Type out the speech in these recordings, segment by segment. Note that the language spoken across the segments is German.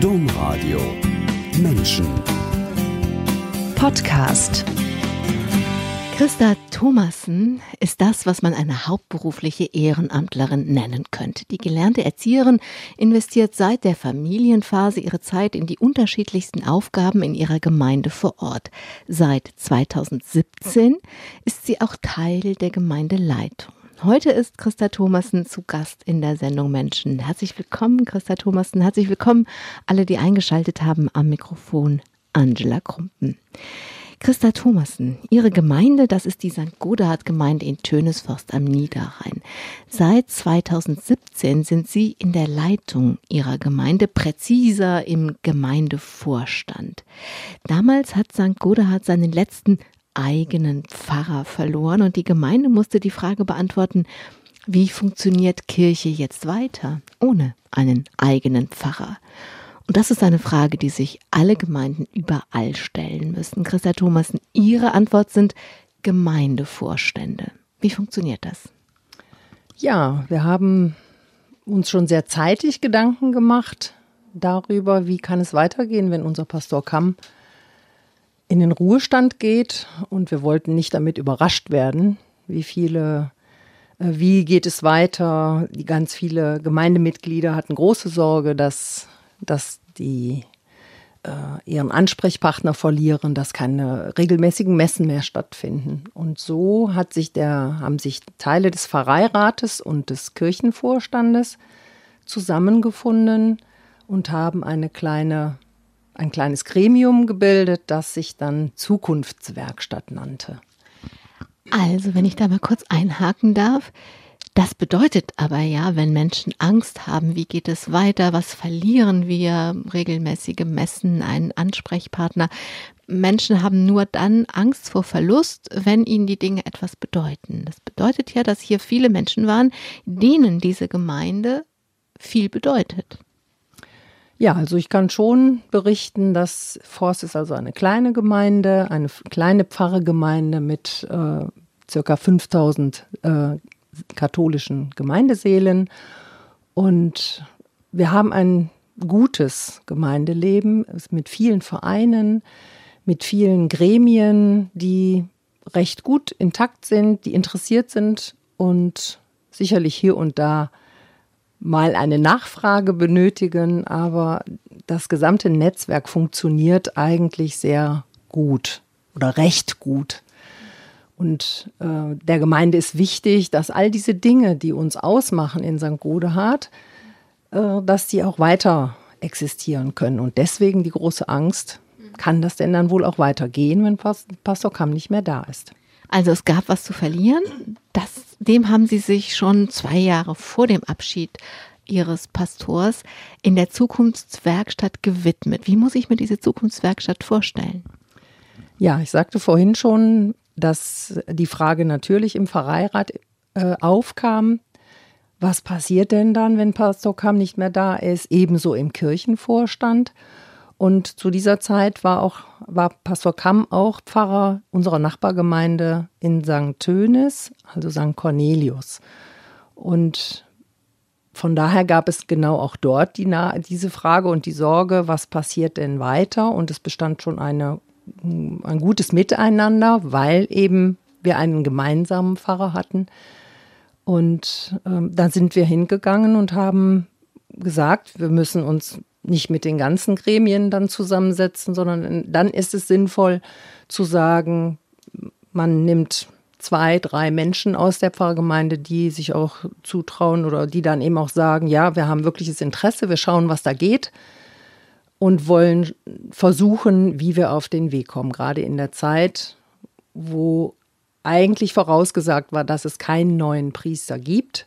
Domradio Menschen Podcast Christa Thomassen ist das, was man eine hauptberufliche Ehrenamtlerin nennen könnte. Die gelernte Erzieherin investiert seit der Familienphase ihre Zeit in die unterschiedlichsten Aufgaben in ihrer Gemeinde vor Ort. Seit 2017 ist sie auch Teil der Gemeindeleitung. Heute ist Christa Thomassen zu Gast in der Sendung Menschen. Herzlich willkommen, Christa Thomassen. Herzlich willkommen alle, die eingeschaltet haben am Mikrofon. Angela Krumpen. Christa Thomassen, Ihre Gemeinde, das ist die St. Godehard-Gemeinde in Tönesforst am Niederrhein. Seit 2017 sind Sie in der Leitung Ihrer Gemeinde, präziser im Gemeindevorstand. Damals hat St. Godehard seinen letzten eigenen Pfarrer verloren und die Gemeinde musste die Frage beantworten, wie funktioniert Kirche jetzt weiter ohne einen eigenen Pfarrer? Und das ist eine Frage, die sich alle Gemeinden überall stellen müssen. Christa Thomasen, Ihre Antwort sind Gemeindevorstände. Wie funktioniert das? Ja, wir haben uns schon sehr zeitig Gedanken gemacht darüber, wie kann es weitergehen, wenn unser Pastor Kamm in den Ruhestand geht. Und wir wollten nicht damit überrascht werden, wie viele, äh, wie geht es weiter. Die ganz viele Gemeindemitglieder hatten große Sorge, dass dass die äh, ihren Ansprechpartner verlieren, dass keine regelmäßigen Messen mehr stattfinden. Und so hat sich der, haben sich Teile des Pfarreirates und des Kirchenvorstandes zusammengefunden und haben eine kleine, ein kleines Gremium gebildet, das sich dann Zukunftswerkstatt nannte. Also, wenn ich da mal kurz einhaken darf, das bedeutet aber ja, wenn Menschen Angst haben, wie geht es weiter, was verlieren wir, regelmäßige Messen, einen Ansprechpartner. Menschen haben nur dann Angst vor Verlust, wenn ihnen die Dinge etwas bedeuten. Das bedeutet ja, dass hier viele Menschen waren, denen diese Gemeinde viel bedeutet. Ja, also ich kann schon berichten, dass Forst ist also eine kleine Gemeinde, eine kleine Pfarregemeinde mit äh, circa 5000 äh, katholischen Gemeindeseelen. Und wir haben ein gutes Gemeindeleben mit vielen Vereinen, mit vielen Gremien, die recht gut intakt sind, die interessiert sind und sicherlich hier und da mal eine Nachfrage benötigen, aber das gesamte Netzwerk funktioniert eigentlich sehr gut oder recht gut. Und äh, der Gemeinde ist wichtig, dass all diese Dinge, die uns ausmachen in St. Godehard, äh, dass die auch weiter existieren können. Und deswegen die große Angst, kann das denn dann wohl auch weitergehen, wenn Pastor Kamm nicht mehr da ist? Also es gab was zu verlieren. Das, dem haben Sie sich schon zwei Jahre vor dem Abschied Ihres Pastors in der Zukunftswerkstatt gewidmet. Wie muss ich mir diese Zukunftswerkstatt vorstellen? Ja, ich sagte vorhin schon, dass die Frage natürlich im Pfarreirat äh, aufkam, was passiert denn dann, wenn Pastor Kamm nicht mehr da ist, ebenso im Kirchenvorstand. Und zu dieser Zeit war auch war Pastor Kamm auch Pfarrer unserer Nachbargemeinde in St. Tönis, also St. Cornelius. Und von daher gab es genau auch dort die, diese Frage und die Sorge, was passiert denn weiter? Und es bestand schon eine ein gutes Miteinander, weil eben wir einen gemeinsamen Pfarrer hatten. Und ähm, da sind wir hingegangen und haben gesagt, wir müssen uns nicht mit den ganzen Gremien dann zusammensetzen, sondern dann ist es sinnvoll zu sagen, man nimmt zwei, drei Menschen aus der Pfarrgemeinde, die sich auch zutrauen oder die dann eben auch sagen, ja, wir haben wirkliches Interesse, wir schauen, was da geht und wollen versuchen, wie wir auf den Weg kommen. Gerade in der Zeit, wo eigentlich vorausgesagt war, dass es keinen neuen Priester gibt,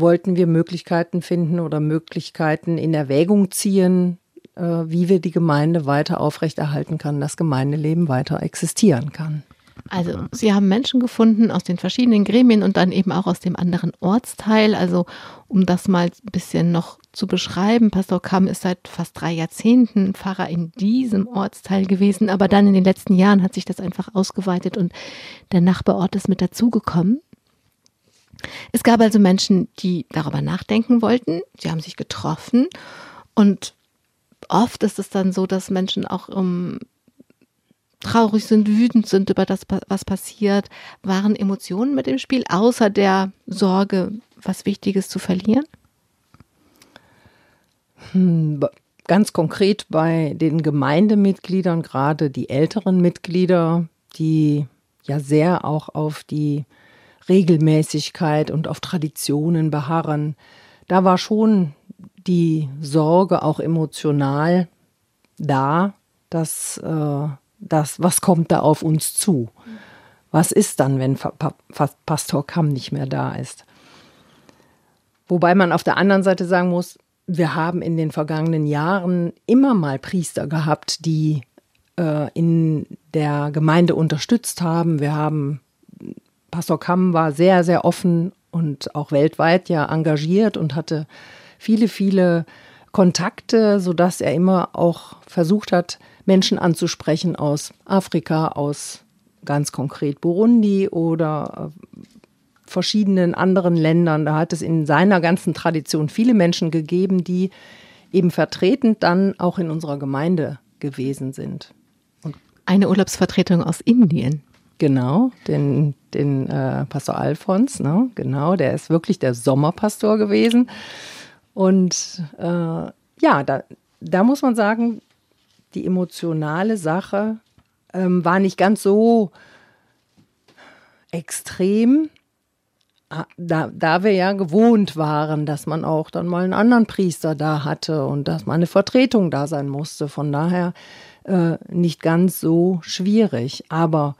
wollten wir Möglichkeiten finden oder Möglichkeiten in Erwägung ziehen, äh, wie wir die Gemeinde weiter aufrechterhalten können, das Gemeindeleben weiter existieren kann. Also Sie haben Menschen gefunden aus den verschiedenen Gremien und dann eben auch aus dem anderen Ortsteil. Also um das mal ein bisschen noch zu beschreiben, Pastor Kamm ist seit fast drei Jahrzehnten Pfarrer in diesem Ortsteil gewesen, aber dann in den letzten Jahren hat sich das einfach ausgeweitet und der Nachbarort ist mit dazugekommen. Es gab also Menschen, die darüber nachdenken wollten. Sie haben sich getroffen und oft ist es dann so, dass Menschen auch um, traurig sind, wütend sind über das, was passiert. Waren Emotionen mit im Spiel, außer der Sorge, was Wichtiges zu verlieren? Hm, ganz konkret bei den Gemeindemitgliedern, gerade die älteren Mitglieder, die ja sehr auch auf die Regelmäßigkeit und auf Traditionen beharren. Da war schon die Sorge auch emotional da, dass äh, das, was kommt da auf uns zu? Was ist dann, wenn Pastor Kamm nicht mehr da ist? Wobei man auf der anderen Seite sagen muss, wir haben in den vergangenen Jahren immer mal Priester gehabt, die äh, in der Gemeinde unterstützt haben. Wir haben, Pastor Kamm war sehr, sehr offen und auch weltweit ja engagiert und hatte viele, viele Kontakte, sodass er immer auch versucht hat, Menschen anzusprechen aus Afrika, aus ganz konkret Burundi oder äh, verschiedenen anderen Ländern. Da hat es in seiner ganzen Tradition viele Menschen gegeben, die eben vertretend dann auch in unserer Gemeinde gewesen sind. Und Eine Urlaubsvertretung aus Indien. Genau, den, den äh, Pastor Alfons, ne? genau, der ist wirklich der Sommerpastor gewesen. Und äh, ja, da, da muss man sagen, die emotionale Sache ähm, war nicht ganz so extrem, Ah, da, da wir ja gewohnt waren, dass man auch dann mal einen anderen Priester da hatte und dass mal eine Vertretung da sein musste. Von daher äh, nicht ganz so schwierig. Aber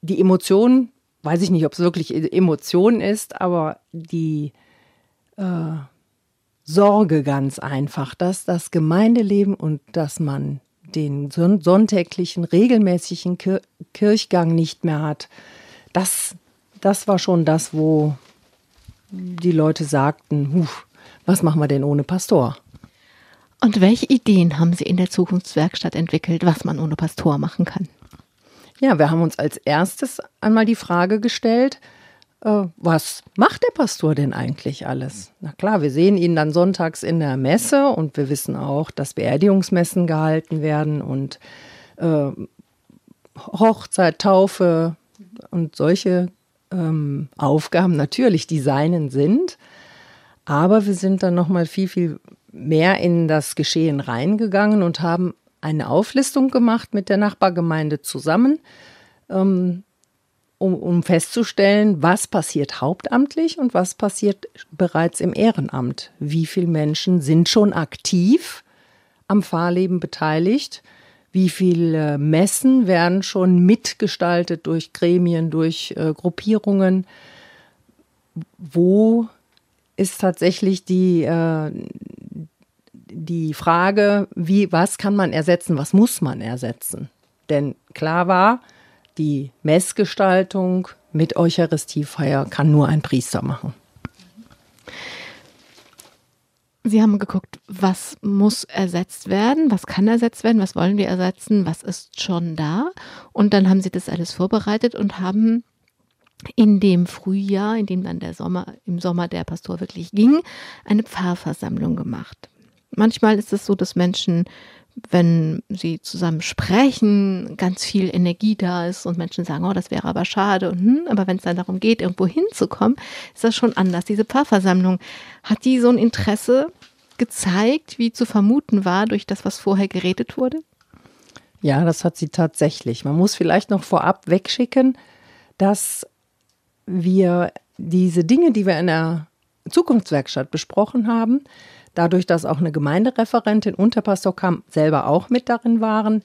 die Emotion, weiß ich nicht, ob es wirklich e-, Emotion ist, aber die äh, Sorge ganz einfach, dass das Gemeindeleben und dass man den sonntäglichen, regelmäßigen Kirchgang nicht mehr hat, das das war schon das, wo die Leute sagten, was machen wir denn ohne Pastor? Und welche Ideen haben Sie in der Zukunftswerkstatt entwickelt, was man ohne Pastor machen kann? Ja, wir haben uns als erstes einmal die Frage gestellt, äh, was macht der Pastor denn eigentlich alles? Na klar, wir sehen ihn dann sonntags in der Messe und wir wissen auch, dass Beerdigungsmessen gehalten werden und äh, Hochzeit, Taufe und solche ähm, Aufgaben natürlich die seinen sind, aber wir sind dann noch mal viel viel mehr in das Geschehen reingegangen und haben eine Auflistung gemacht mit der Nachbargemeinde zusammen, ähm, um, um festzustellen, was passiert hauptamtlich und was passiert bereits im Ehrenamt. Wie viele Menschen sind schon aktiv am Fahrleben beteiligt? Wie viele Messen werden schon mitgestaltet durch Gremien, durch äh, Gruppierungen? Wo ist tatsächlich die, äh, die Frage, wie, was kann man ersetzen, was muss man ersetzen? Denn klar war, die Messgestaltung mit Eucharistiefeier kann nur ein Priester machen. Sie haben geguckt, was muss ersetzt werden, was kann ersetzt werden, was wollen wir ersetzen, was ist schon da. Und dann haben Sie das alles vorbereitet und haben in dem Frühjahr, in dem dann der Sommer, im Sommer der Pastor wirklich ging, eine Pfarrversammlung gemacht. Manchmal ist es so, dass Menschen wenn sie zusammen sprechen, ganz viel Energie da ist und Menschen sagen, oh, das wäre aber schade. Und, hm, aber wenn es dann darum geht, irgendwo hinzukommen, ist das schon anders. Diese Paarversammlung, hat die so ein Interesse gezeigt, wie zu vermuten war durch das, was vorher geredet wurde? Ja, das hat sie tatsächlich. Man muss vielleicht noch vorab wegschicken, dass wir diese Dinge, die wir in der Zukunftswerkstatt besprochen haben, dadurch, dass auch eine Gemeindereferentin und der Pastor Kamp selber auch mit darin waren,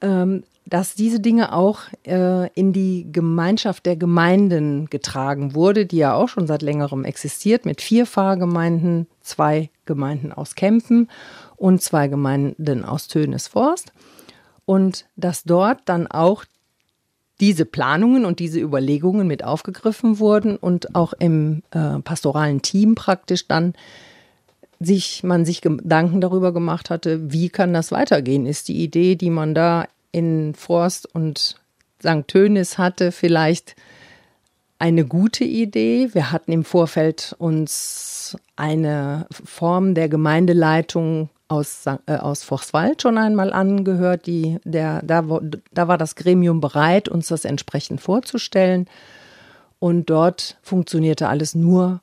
ähm, dass diese Dinge auch äh, in die Gemeinschaft der Gemeinden getragen wurde, die ja auch schon seit längerem existiert, mit vier Pfarrgemeinden, zwei Gemeinden aus Kempen und zwei Gemeinden aus Tönesforst. Und dass dort dann auch diese Planungen und diese Überlegungen mit aufgegriffen wurden und auch im äh, pastoralen Team praktisch dann sich, man sich Gedanken darüber gemacht hatte, wie kann das weitergehen? Ist die Idee, die man da in Forst und St. Tönis hatte, vielleicht eine gute Idee. Wir hatten im Vorfeld uns eine Form der Gemeindeleitung aus, äh, aus Vochswald schon einmal angehört. Die, der, da, da war das Gremium bereit, uns das entsprechend vorzustellen. Und dort funktionierte alles nur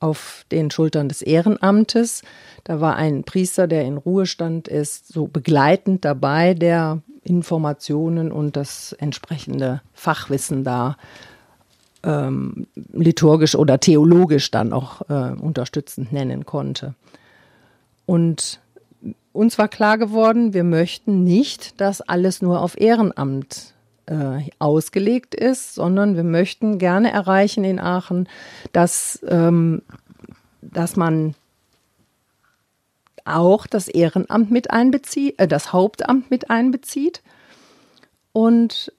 auf den Schultern des Ehrenamtes. Da war ein Priester, der in Ruhestand ist, so begleitend dabei, der Informationen und das entsprechende Fachwissen da ähm, liturgisch oder theologisch dann auch äh, unterstützend nennen konnte. Und uns war klar geworden, wir möchten nicht, dass alles nur auf Ehrenamt äh, ausgelegt ist, sondern wir möchten gerne erreichen in Aachen, dass, ähm, dass man auch das Ehrenamt mit einbezieht, äh, das Hauptamt mit einbezieht und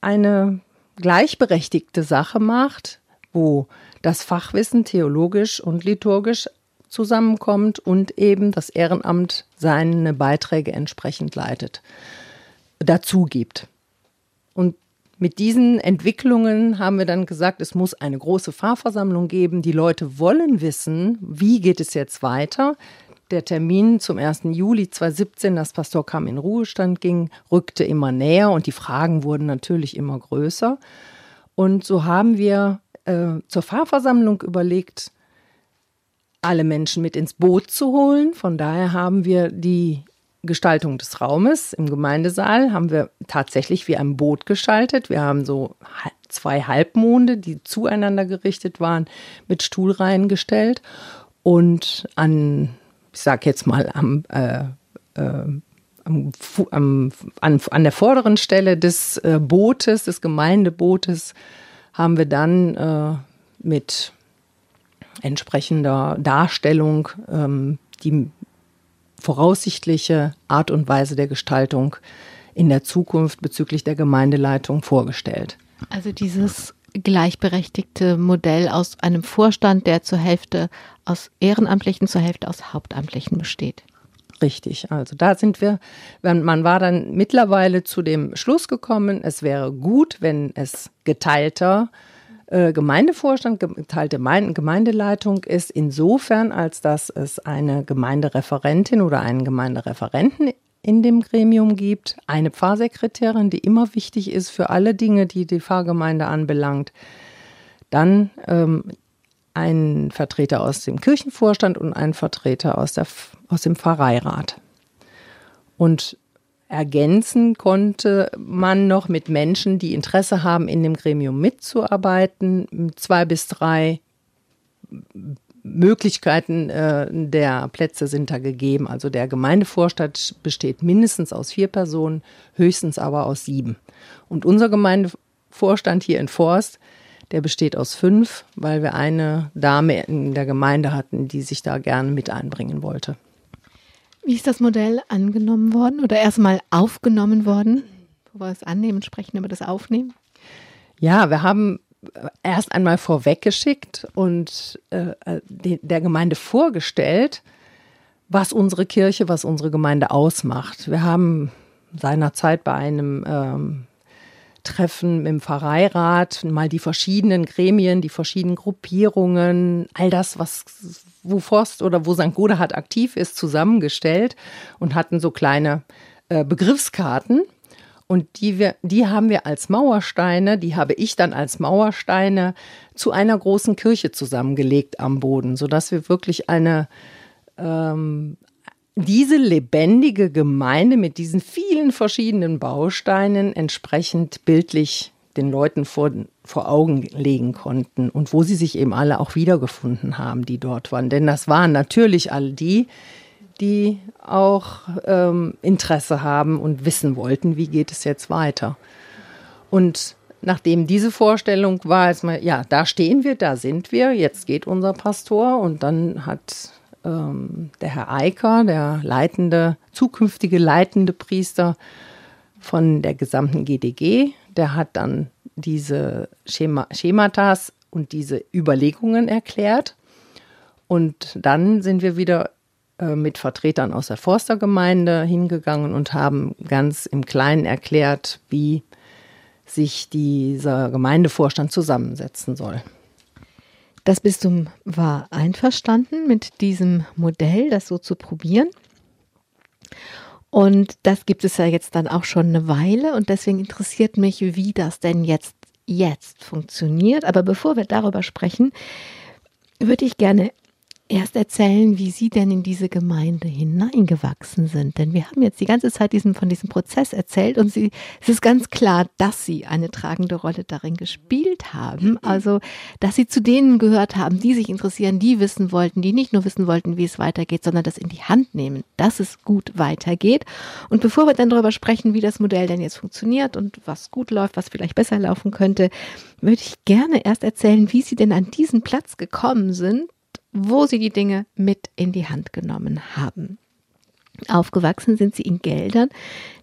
eine gleichberechtigte Sache macht, wo das Fachwissen theologisch und liturgisch zusammenkommt und eben das Ehrenamt seine Beiträge entsprechend leitet, dazu gibt. Und mit diesen Entwicklungen haben wir dann gesagt, es muss eine große Fahrversammlung geben. Die Leute wollen wissen, wie geht es jetzt weiter. Der Termin zum 1. Juli 2017, das Pastor kam in Ruhestand ging, rückte immer näher und die Fragen wurden natürlich immer größer. Und so haben wir äh, zur Fahrversammlung überlegt, alle Menschen mit ins Boot zu holen. Von daher haben wir die Gestaltung des Raumes im Gemeindesaal haben wir tatsächlich wie ein Boot gestaltet. Wir haben so zwei Halbmonde, die zueinander gerichtet waren, mit Stuhlreihen gestellt und an, ich sag jetzt mal am, äh, äh, am, am, an, an, der vorderen Stelle des äh, Bootes, des Gemeindebootes, haben wir dann äh, mit entsprechender Darstellung ähm, die voraussichtliche Art und Weise der Gestaltung in der Zukunft bezüglich der Gemeindeleitung vorgestellt. Also dieses gleichberechtigte Modell aus einem Vorstand, der zur Hälfte aus Ehrenamtlichen, zur Hälfte aus Hauptamtlichen besteht. Richtig, also da sind wir, man war dann mittlerweile zu dem Schluss gekommen, es wäre gut, wenn es geteilter äh, äh, Gemeindevorstand, geteilte Gemeindeleitung ist insofern, als dass es eine Gemeindereferentin oder einen Gemeindereferenten in dem Gremium gibt, eine Pfarrsekretärin, die immer wichtig ist für alle Dinge, die die Pfarrgemeinde anbelangt, dann ähm, ein Vertreter aus dem Kirchenvorstand und ein Vertreter aus, der, aus dem Pfarreirat. Und ergänzen konnte man noch mit Menschen, die Interesse haben, in dem Gremium mitzuarbeiten. Zwei bis drei Möglichkeiten äh, der Plätze sind da gegeben. Also der Gemeindevorstand besteht mindestens aus vier Personen, höchstens aber aus sieben. Und unser Gemeindevorstand hier in Forst, der besteht aus fünf, weil wir eine Dame in der Gemeinde hatten, die sich da gerne mit einbringen wollte. Wie ist das Modell angenommen worden oder erstmal aufgenommen worden? Bevor wir es annehmen, sprechen über das Aufnehmen. Ja, wir haben erst einmal vorweggeschickt und äh, der Gemeinde vorgestellt, was unsere Kirche, was unsere Gemeinde ausmacht. Wir haben seinerzeit bei einem ähm, Treffen im Pfarreirat, mal die verschiedenen Gremien, die verschiedenen Gruppierungen, all das, was wo Forst oder wo St. Godehard aktiv ist, zusammengestellt und hatten so kleine äh, Begriffskarten. Und die, wir, die haben wir als Mauersteine, die habe ich dann als Mauersteine zu einer großen Kirche zusammengelegt am Boden, sodass wir wirklich eine, ähm, diese lebendige Gemeinde mit diesen vielen verschiedenen Bausteinen entsprechend bildlich den Leuten vor, vor Augen legen konnten und wo sie sich eben alle auch wiedergefunden haben, die dort waren. Denn das waren natürlich all die, die auch ähm, Interesse haben und wissen wollten, wie geht es jetzt weiter. Und nachdem diese Vorstellung war, ist mal, ja, da stehen wir, da sind wir, jetzt geht unser Pastor und dann hat ähm, der Herr Eiker, der leitende, zukünftige leitende Priester von der gesamten GDG, der hat dann diese Schema, Schematas und diese Überlegungen erklärt. Und dann sind wir wieder äh, mit Vertretern aus der Forstergemeinde hingegangen und haben ganz im Kleinen erklärt, wie sich dieser Gemeindevorstand zusammensetzen soll. Das Bistum war einverstanden mit diesem Modell, das so zu probieren. Und das gibt es ja jetzt dann auch schon eine Weile und deswegen interessiert mich, wie das denn jetzt jetzt funktioniert. Aber bevor wir darüber sprechen, würde ich gerne erst erzählen, wie Sie denn in diese Gemeinde hineingewachsen sind. Denn wir haben jetzt die ganze Zeit diesen, von diesem Prozess erzählt und Sie, es ist ganz klar, dass Sie eine tragende Rolle darin gespielt haben. Also, dass Sie zu denen gehört haben, die sich interessieren, die wissen wollten, die nicht nur wissen wollten, wie es weitergeht, sondern das in die Hand nehmen, dass es gut weitergeht. Und bevor wir dann darüber sprechen, wie das Modell denn jetzt funktioniert und was gut läuft, was vielleicht besser laufen könnte, würde ich gerne erst erzählen, wie Sie denn an diesen Platz gekommen sind, wo sie die Dinge mit in die Hand genommen haben. Aufgewachsen sind sie in Geldern.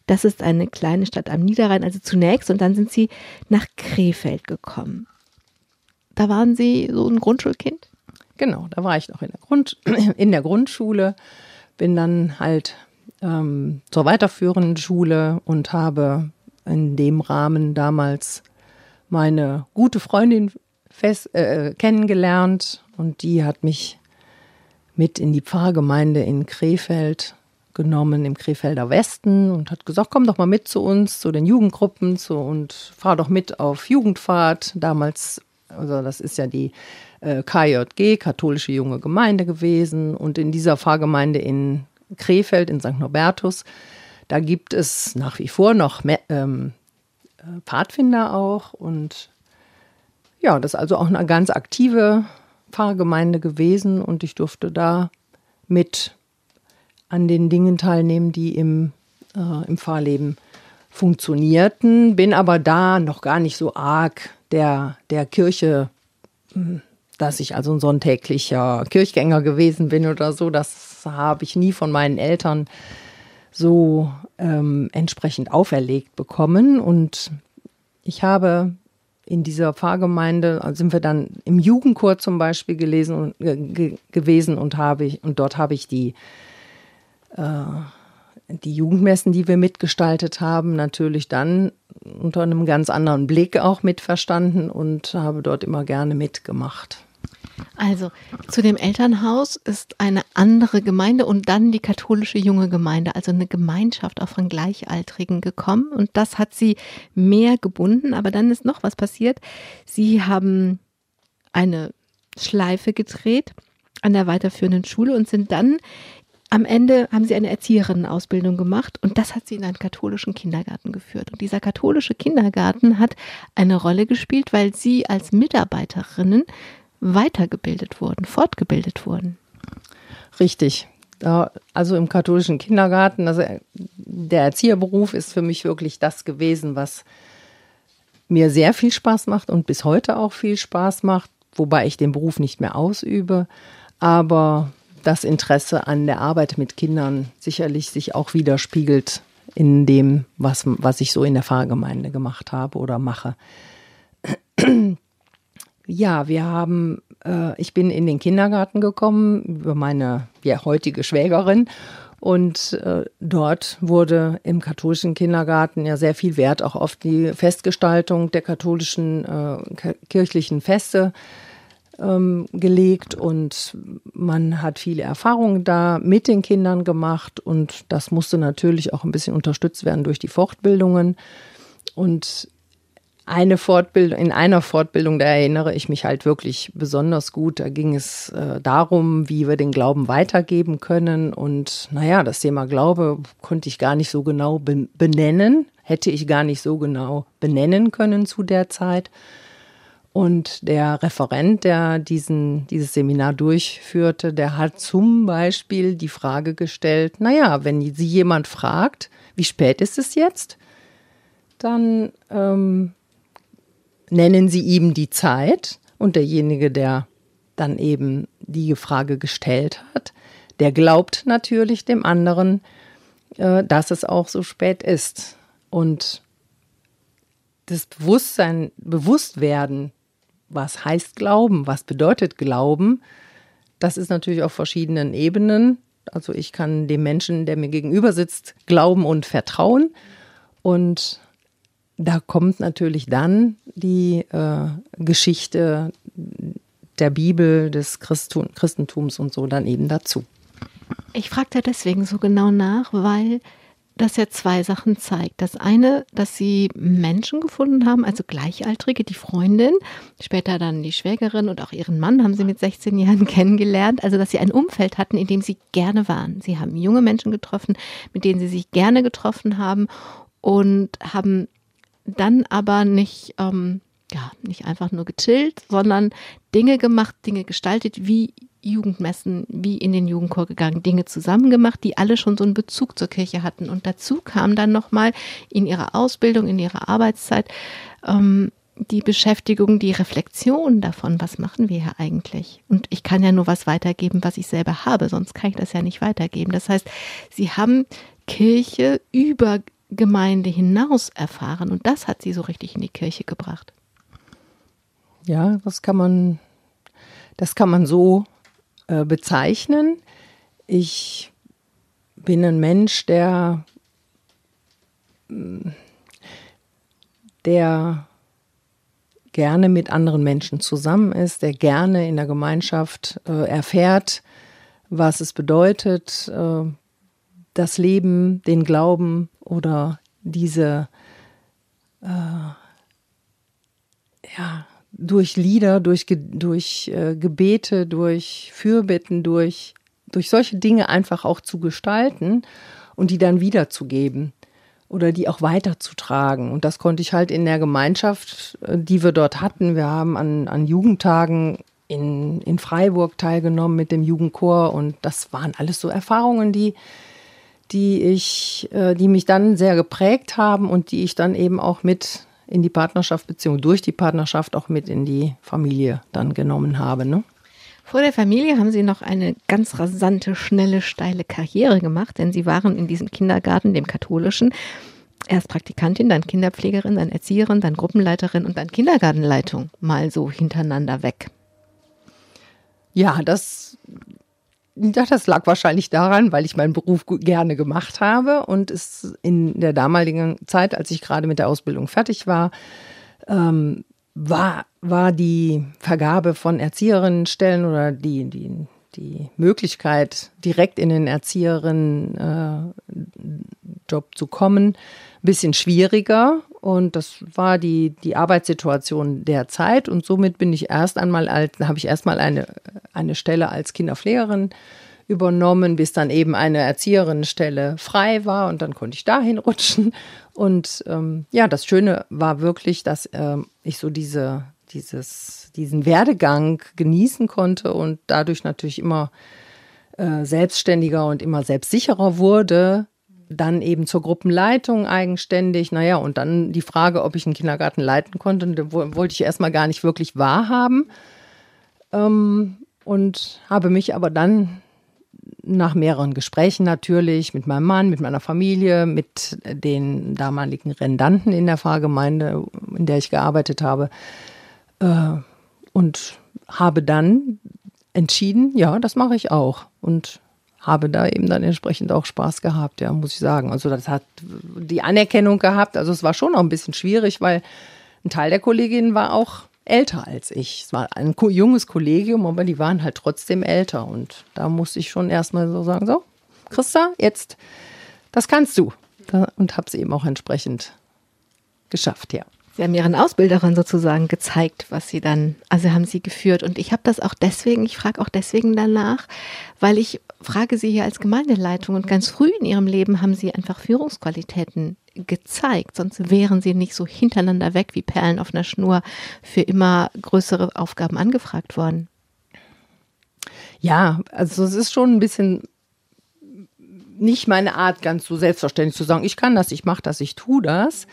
Das ist eine kleine Stadt am Niederrhein, also zunächst, und dann sind sie nach Krefeld gekommen. Da waren sie so ein Grundschulkind? Genau, da war ich noch in der, Grund, in der Grundschule, bin dann halt ähm, zur weiterführenden Schule und habe in dem Rahmen damals meine gute Freundin fest, äh, kennengelernt und die hat mich mit in die Pfarrgemeinde in Krefeld genommen, im Krefelder Westen und hat gesagt, komm doch mal mit zu uns, zu den Jugendgruppen zu, und fahr doch mit auf Jugendfahrt. Damals, also das ist ja die äh, KJG, Katholische Junge Gemeinde gewesen und in dieser Pfarrgemeinde in Krefeld, in St. Norbertus, da gibt es nach wie vor noch ähm, äh, Pfadfinder auch und ja, das ist also auch eine ganz aktive Pfarrgemeinde gewesen und ich durfte da mit an den Dingen teilnehmen, die im, äh, im Pfarrleben funktionierten, bin aber da noch gar nicht so arg der, der Kirche, hm, dass ich also ein sonntäglicher Kirchgänger gewesen bin oder so. Das habe ich nie von meinen Eltern so ähm, entsprechend auferlegt bekommen. Und ich habe in dieser Pfarrgemeinde sind wir dann im Jugendchor zum Beispiel gelesen und, äh, gewesen und habe ich und dort habe ich die äh, die Jugendmessen, die wir mitgestaltet haben, natürlich dann unter einem ganz anderen Blick auch mitverstanden und habe dort immer gerne mitgemacht. Also zu dem Elternhaus ist eine andere Gemeinde und dann die katholische junge Gemeinde, also eine Gemeinschaft auch von Gleichaltrigen gekommen und das hat sie mehr gebunden. Aber dann ist noch was passiert. Sie haben eine Schleife gedreht an der weiterführenden Schule und sind dann am Ende haben sie eine Erzieherinnenausbildung gemacht und das hat sie in einen katholischen Kindergarten geführt. Und dieser katholische Kindergarten hat eine Rolle gespielt, weil sie als Mitarbeiterinnen weitergebildet wurden, fortgebildet wurden. Richtig. Also im katholischen Kindergarten, also der Erzieherberuf ist für mich wirklich das gewesen, was mir sehr viel Spaß macht und bis heute auch viel Spaß macht, wobei ich den Beruf nicht mehr ausübe, aber das Interesse an der Arbeit mit Kindern sicherlich sich auch widerspiegelt in dem, was, was ich so in der Pfarrgemeinde gemacht habe oder mache. Ja, wir haben, äh, ich bin in den Kindergarten gekommen über meine ja, heutige Schwägerin. Und äh, dort wurde im katholischen Kindergarten ja sehr viel Wert auch auf die Festgestaltung der katholischen äh, kirchlichen Feste ähm, gelegt. Und man hat viele Erfahrungen da mit den Kindern gemacht. Und das musste natürlich auch ein bisschen unterstützt werden durch die Fortbildungen. Und eine Fortbildung, in einer Fortbildung, da erinnere ich mich halt wirklich besonders gut. Da ging es äh, darum, wie wir den Glauben weitergeben können. Und naja, das Thema Glaube konnte ich gar nicht so genau be benennen, hätte ich gar nicht so genau benennen können zu der Zeit. Und der Referent, der diesen, dieses Seminar durchführte, der hat zum Beispiel die Frage gestellt, naja, wenn Sie jemand fragt, wie spät ist es jetzt? Dann ähm, nennen Sie ihm die Zeit und derjenige, der dann eben die Frage gestellt hat, der glaubt natürlich dem anderen, äh, dass es auch so spät ist. Und das Bewusstsein, Bewusstwerden, was heißt Glauben, was bedeutet Glauben, das ist natürlich auf verschiedenen Ebenen. Also ich kann dem Menschen, der mir gegenüber sitzt, glauben und vertrauen. Und da kommt natürlich dann die äh, Geschichte der Bibel, des Christentums und so dann eben dazu. Ich frage da deswegen so genau nach, weil das ja zwei Sachen zeigt. Das eine, dass sie Menschen gefunden haben, also Gleichaltrige, die Freundin, später dann die Schwägerin und auch ihren Mann haben sie mit 16 Jahren kennengelernt. Also, dass sie ein Umfeld hatten, in dem sie gerne waren. Sie haben junge Menschen getroffen, mit denen sie sich gerne getroffen haben und haben dann aber nicht, ähm, ja, nicht einfach nur gechillt, sondern Dinge gemacht, Dinge gestaltet, wie Jugendmessen, wie in den Jugendchor gegangen, Dinge zusammen gemacht, die alle schon so einen Bezug zur Kirche hatten. Und dazu kam dann nochmal in ihrer Ausbildung, in ihrer Arbeitszeit ähm, die Beschäftigung, die Reflexion davon, was machen wir hier eigentlich? Und ich kann ja nur was weitergeben, was ich selber habe, sonst kann ich das ja nicht weitergeben. Das heißt, sie haben Kirche über Gemeinde hinaus erfahren und das hat sie so richtig in die Kirche gebracht. Ja, das kann man, das kann man so äh, bezeichnen. Ich bin ein Mensch, der, der gerne mit anderen Menschen zusammen ist, der gerne in der Gemeinschaft äh, erfährt, was es bedeutet, äh, das Leben, den Glauben oder diese äh, ja, durch Lieder, durch, durch äh, Gebete, durch Fürbitten, durch, durch solche Dinge einfach auch zu gestalten und die dann wiederzugeben oder die auch weiterzutragen. Und das konnte ich halt in der Gemeinschaft, äh, die wir dort hatten. Wir haben an, an Jugendtagen in, in Freiburg teilgenommen mit dem Jugendchor und das waren alles so Erfahrungen, die, die ich, äh, die mich dann sehr geprägt haben und die ich dann eben auch mit in die Partnerschaft beziehungsweise durch die Partnerschaft auch mit in die Familie dann genommen habe. Ne? Vor der Familie haben Sie noch eine ganz rasante, schnelle, steile Karriere gemacht, denn Sie waren in diesem Kindergarten, dem katholischen, erst Praktikantin, dann Kinderpflegerin, dann Erzieherin, dann Gruppenleiterin und dann Kindergartenleitung, mal so hintereinander weg. Ja, das ja, das lag wahrscheinlich daran, weil ich meinen Beruf gerne gemacht habe und es in der damaligen Zeit, als ich gerade mit der Ausbildung fertig war, ähm, war, war die Vergabe von Erzieherinnenstellen oder die, die, die Möglichkeit, direkt in den Erzieherinnenjob äh, zu kommen, bisschen schwieriger. Und das war die, die Arbeitssituation der Zeit. Und somit bin ich erst einmal als, habe ich erstmal eine, eine Stelle als Kinderpflegerin übernommen, bis dann eben eine Erzieherinnenstelle frei war und dann konnte ich dahin rutschen. Und ähm, ja, das Schöne war wirklich, dass ähm, ich so diese, dieses, diesen Werdegang genießen konnte und dadurch natürlich immer äh, selbstständiger und immer selbstsicherer wurde, dann eben zur Gruppenleitung eigenständig. Naja, und dann die Frage, ob ich einen Kindergarten leiten konnte, wollte ich erstmal gar nicht wirklich wahrhaben. Ähm, und habe mich aber dann nach mehreren Gesprächen natürlich mit meinem Mann, mit meiner Familie, mit den damaligen Rendanten in der Pfarrgemeinde, in der ich gearbeitet habe, äh, und habe dann entschieden, ja, das mache ich auch. Und habe da eben dann entsprechend auch Spaß gehabt, ja, muss ich sagen. Also das hat die Anerkennung gehabt. Also es war schon auch ein bisschen schwierig, weil ein Teil der Kolleginnen war auch älter als ich. Es war ein junges Kollegium, aber die waren halt trotzdem älter. Und da musste ich schon erstmal so sagen, so, Christa, jetzt, das kannst du. Und habe es eben auch entsprechend geschafft, ja. Sie haben Ihren Ausbilderin sozusagen gezeigt, was Sie dann, also haben Sie geführt. Und ich habe das auch deswegen, ich frage auch deswegen danach, weil ich frage Sie hier als Gemeindeleitung und ganz früh in Ihrem Leben haben Sie einfach Führungsqualitäten gezeigt. Sonst wären Sie nicht so hintereinander weg wie Perlen auf einer Schnur für immer größere Aufgaben angefragt worden. Ja, also es ist schon ein bisschen nicht meine Art, ganz so selbstverständlich zu sagen, ich kann das, ich mache das, ich tue das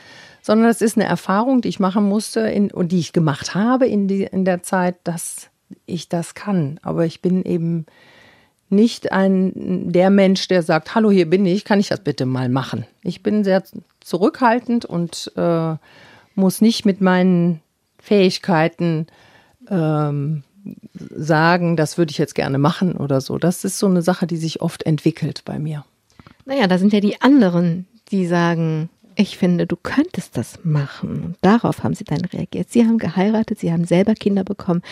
sondern es ist eine Erfahrung, die ich machen musste in, und die ich gemacht habe in, die, in der Zeit, dass ich das kann. Aber ich bin eben nicht ein der Mensch, der sagt, hallo, hier bin ich, kann ich das bitte mal machen. Ich bin sehr zurückhaltend und äh, muss nicht mit meinen Fähigkeiten ähm, sagen, das würde ich jetzt gerne machen oder so. Das ist so eine Sache, die sich oft entwickelt bei mir. Naja, da sind ja die anderen, die sagen, ich finde, du könntest das machen. Und darauf haben sie dann reagiert. Sie haben geheiratet, sie haben selber Kinder bekommen.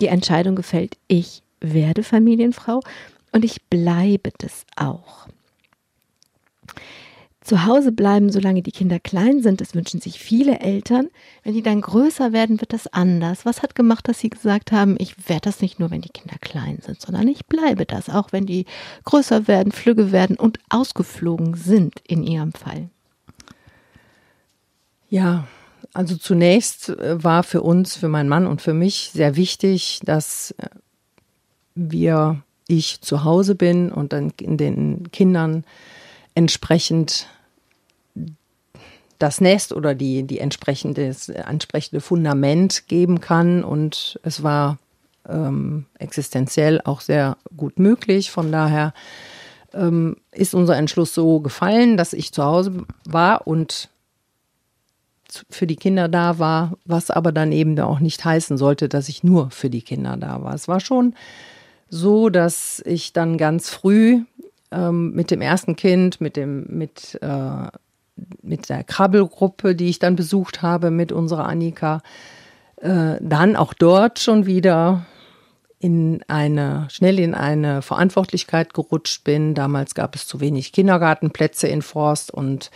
Die Entscheidung gefällt, ich werde Familienfrau. Und ich bleibe das auch. Zu Hause bleiben, solange die Kinder klein sind, das wünschen sich viele Eltern. Wenn die dann größer werden, wird das anders. Was hat gemacht, dass sie gesagt haben, ich werde das nicht nur, wenn die Kinder klein sind, sondern ich bleibe das, auch wenn die größer werden, flügge werden und ausgeflogen sind in ihrem Fall? Ja, also zunächst äh, war für uns, für meinen Mann und für mich sehr wichtig, dass äh, wir, ich zu Hause bin und dann den Kindern entsprechend das Nest oder die, die entsprechende, entsprechende Fundament geben kann. Und es war ähm, existenziell auch sehr gut möglich. Von daher ähm, ist unser Entschluss so gefallen, dass ich zu Hause war und für die Kinder da war, was aber dann eben auch nicht heißen sollte, dass ich nur für die Kinder da war. Es war schon so, dass ich dann ganz früh ähm, mit dem ersten Kind, mit dem, mit, äh, mit der Krabbelgruppe, die ich dann besucht habe, mit unserer Annika, äh, dann auch dort schon wieder in eine, schnell in eine Verantwortlichkeit gerutscht bin. Damals gab es zu wenig Kindergartenplätze in Forst und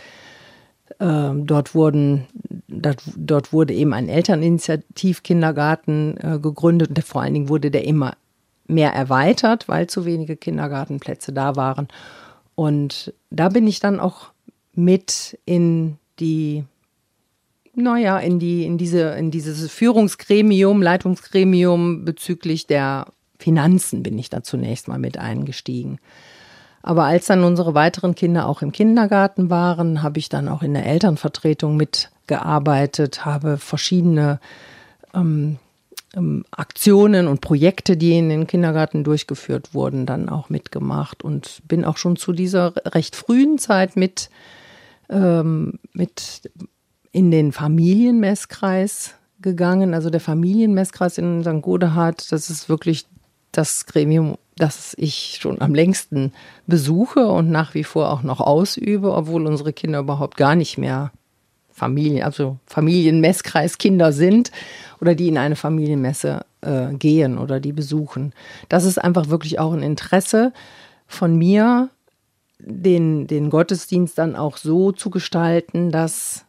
äh, dort wurden, dort, dort, wurde eben ein Elterninitiativkindergarten äh, gegründet und vor allen Dingen wurde der immer mehr erweitert, weil zu wenige Kindergartenplätze da waren. Und da bin ich dann auch mit in die, naja, in die, in diese, in dieses Führungsgremium, Leitungsgremium bezüglich der Finanzen bin ich da zunächst mal mit eingestiegen. Aber als dann unsere weiteren Kinder auch im Kindergarten waren, habe ich dann auch in der Elternvertretung mitgearbeitet, habe verschiedene ähm, ähm, Aktionen und Projekte, die in den Kindergarten durchgeführt wurden, dann auch mitgemacht und bin auch schon zu dieser recht frühen Zeit mit, ähm, mit in den Familienmesskreis gegangen. Also der Familienmesskreis in St. Godehard, das ist wirklich das Gremium, das ich schon am längsten besuche und nach wie vor auch noch ausübe, obwohl unsere Kinder überhaupt gar nicht mehr Familien, also Familienmesskreiskinder sind oder die in eine Familienmesse äh, gehen oder die besuchen. Das ist einfach wirklich auch ein Interesse von mir, den, den Gottesdienst dann auch so zu gestalten, dass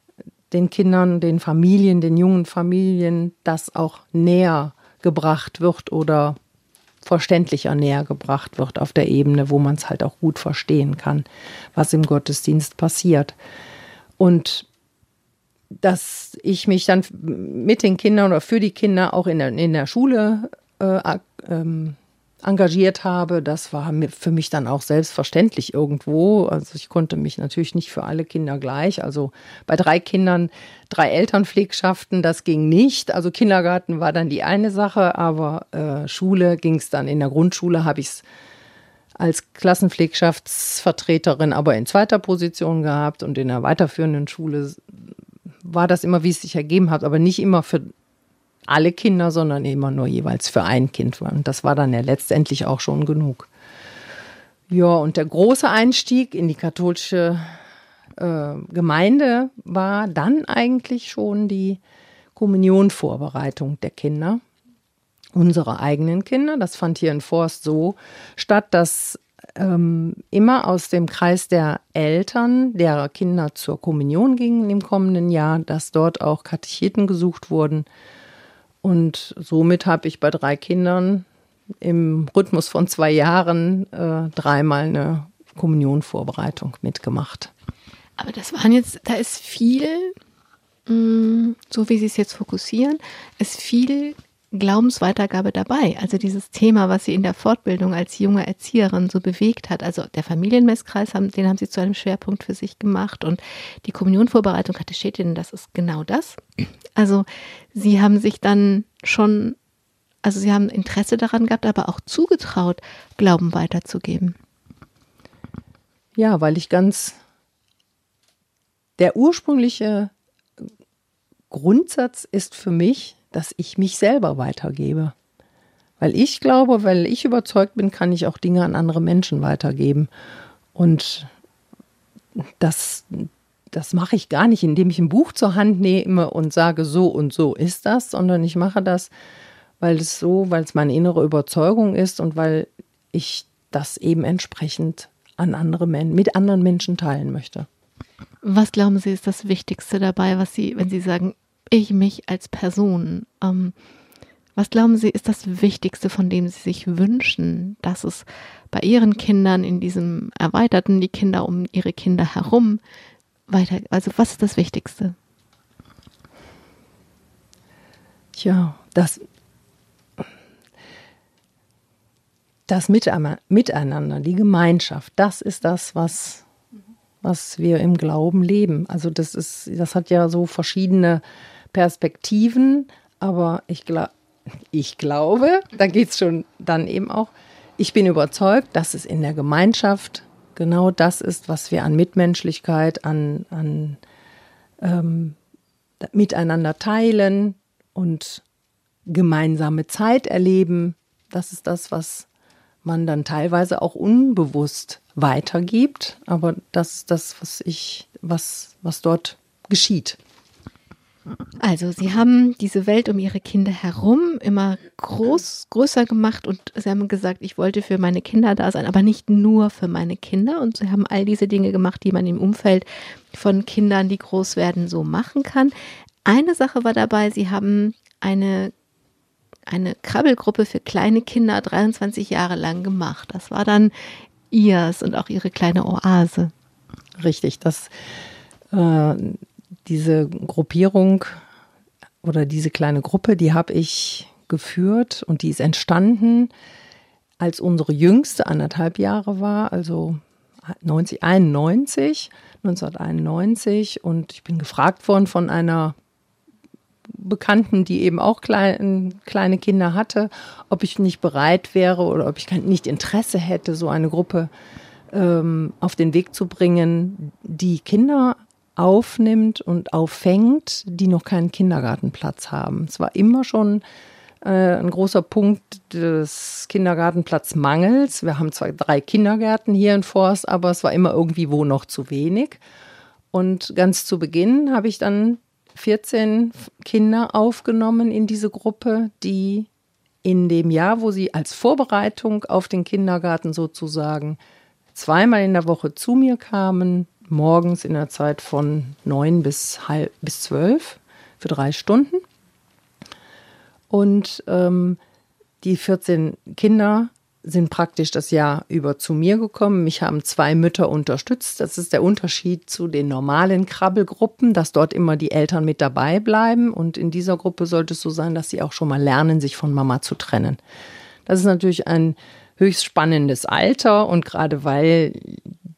den Kindern, den Familien, den jungen Familien das auch näher gebracht wird oder verständlicher näher gebracht wird auf der Ebene, wo man es halt auch gut verstehen kann, was im Gottesdienst passiert. Und dass ich mich dann mit den Kindern oder für die Kinder auch in der, in der Schule äh, ähm, engagiert habe, das war für mich dann auch selbstverständlich irgendwo. Also ich konnte mich natürlich nicht für alle Kinder gleich. Also bei drei Kindern drei Elternpflegschaften, das ging nicht. Also Kindergarten war dann die eine Sache, aber äh, Schule ging es dann. In der Grundschule habe ich es als Klassenpflegschaftsvertreterin aber in zweiter Position gehabt und in der weiterführenden Schule war das immer, wie es sich ergeben hat, aber nicht immer für alle Kinder, sondern immer nur jeweils für ein Kind. Und das war dann ja letztendlich auch schon genug. Ja, und der große Einstieg in die katholische äh, Gemeinde war dann eigentlich schon die Kommunionvorbereitung der Kinder, unserer eigenen Kinder. Das fand hier in Forst so statt, dass ähm, immer aus dem Kreis der Eltern, derer Kinder zur Kommunion gingen im kommenden Jahr, dass dort auch Katecheten gesucht wurden. Und somit habe ich bei drei Kindern im Rhythmus von zwei Jahren äh, dreimal eine Kommunionvorbereitung mitgemacht. Aber das waren jetzt, da ist viel, mh, mm, so wie Sie es jetzt fokussieren, ist viel Glaubensweitergabe dabei. Also dieses Thema, was sie in der Fortbildung als junge Erzieherin so bewegt hat. Also der Familienmesskreis, haben, den haben sie zu einem Schwerpunkt für sich gemacht und die Kommunionvorbereitung hatte Schädchen, das ist genau das. Also sie haben sich dann schon, also sie haben Interesse daran gehabt, aber auch zugetraut, Glauben weiterzugeben. Ja, weil ich ganz der ursprüngliche Grundsatz ist für mich, dass ich mich selber weitergebe. Weil ich glaube, weil ich überzeugt bin, kann ich auch Dinge an andere Menschen weitergeben. Und das, das mache ich gar nicht, indem ich ein Buch zur Hand nehme und sage, so und so ist das, sondern ich mache das, weil es so, weil es meine innere Überzeugung ist und weil ich das eben entsprechend an andere Men mit anderen Menschen teilen möchte. Was glauben Sie ist das Wichtigste dabei, was Sie, wenn Sie sagen, ich mich als Person, ähm, was glauben Sie ist das Wichtigste, von dem Sie sich wünschen, dass es bei Ihren Kindern in diesem erweiterten, die Kinder um ihre Kinder herum weiter, also was ist das Wichtigste? Tja, das, das Miteinander, die Gemeinschaft, das ist das, was, was wir im Glauben leben. Also das ist, das hat ja so verschiedene Perspektiven, aber ich, gla ich glaube, da geht es schon dann eben auch, ich bin überzeugt, dass es in der Gemeinschaft genau das ist, was wir an Mitmenschlichkeit, an, an ähm, miteinander teilen und gemeinsame Zeit erleben. Das ist das, was man dann teilweise auch unbewusst weitergibt. Aber das ist das, was ich, was, was dort geschieht. Also, Sie haben diese Welt um Ihre Kinder herum immer groß, größer gemacht und Sie haben gesagt, ich wollte für meine Kinder da sein, aber nicht nur für meine Kinder. Und Sie haben all diese Dinge gemacht, die man im Umfeld von Kindern, die groß werden, so machen kann. Eine Sache war dabei, Sie haben eine, eine Krabbelgruppe für kleine Kinder 23 Jahre lang gemacht. Das war dann Ihrs und auch Ihre kleine Oase. Richtig, das. Diese Gruppierung oder diese kleine Gruppe, die habe ich geführt und die ist entstanden, als unsere jüngste anderthalb Jahre war, also 90, 91, 1991 und ich bin gefragt worden von einer Bekannten, die eben auch klein, kleine Kinder hatte, ob ich nicht bereit wäre oder ob ich nicht Interesse hätte, so eine Gruppe ähm, auf den Weg zu bringen, die Kinder aufnimmt und auffängt, die noch keinen Kindergartenplatz haben. Es war immer schon äh, ein großer Punkt des Kindergartenplatzmangels. Wir haben zwar drei Kindergärten hier in Forst, aber es war immer irgendwie wo noch zu wenig. Und ganz zu Beginn habe ich dann 14 Kinder aufgenommen in diese Gruppe, die in dem Jahr, wo sie als Vorbereitung auf den Kindergarten sozusagen zweimal in der Woche zu mir kamen, morgens in der Zeit von neun bis halb bis zwölf für drei Stunden. Und ähm, die 14 Kinder sind praktisch das Jahr über zu mir gekommen. Mich haben zwei Mütter unterstützt. Das ist der Unterschied zu den normalen Krabbelgruppen, dass dort immer die Eltern mit dabei bleiben. Und in dieser Gruppe sollte es so sein, dass sie auch schon mal lernen, sich von Mama zu trennen. Das ist natürlich ein höchst spannendes Alter und gerade weil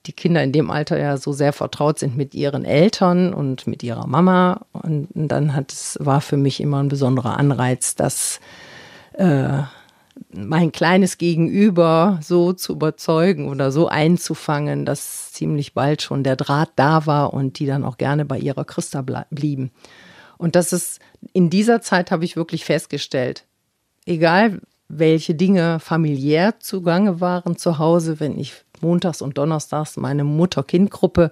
die Kinder in dem Alter ja so sehr vertraut sind mit ihren Eltern und mit ihrer Mama. Und dann hat es, war für mich immer ein besonderer Anreiz, dass äh, mein kleines Gegenüber so zu überzeugen oder so einzufangen, dass ziemlich bald schon der Draht da war und die dann auch gerne bei ihrer Christa blieben. Und das ist, in dieser Zeit habe ich wirklich festgestellt, egal welche Dinge familiär zugange waren zu Hause, wenn ich montags und donnerstags meine Mutter-Kind-Gruppe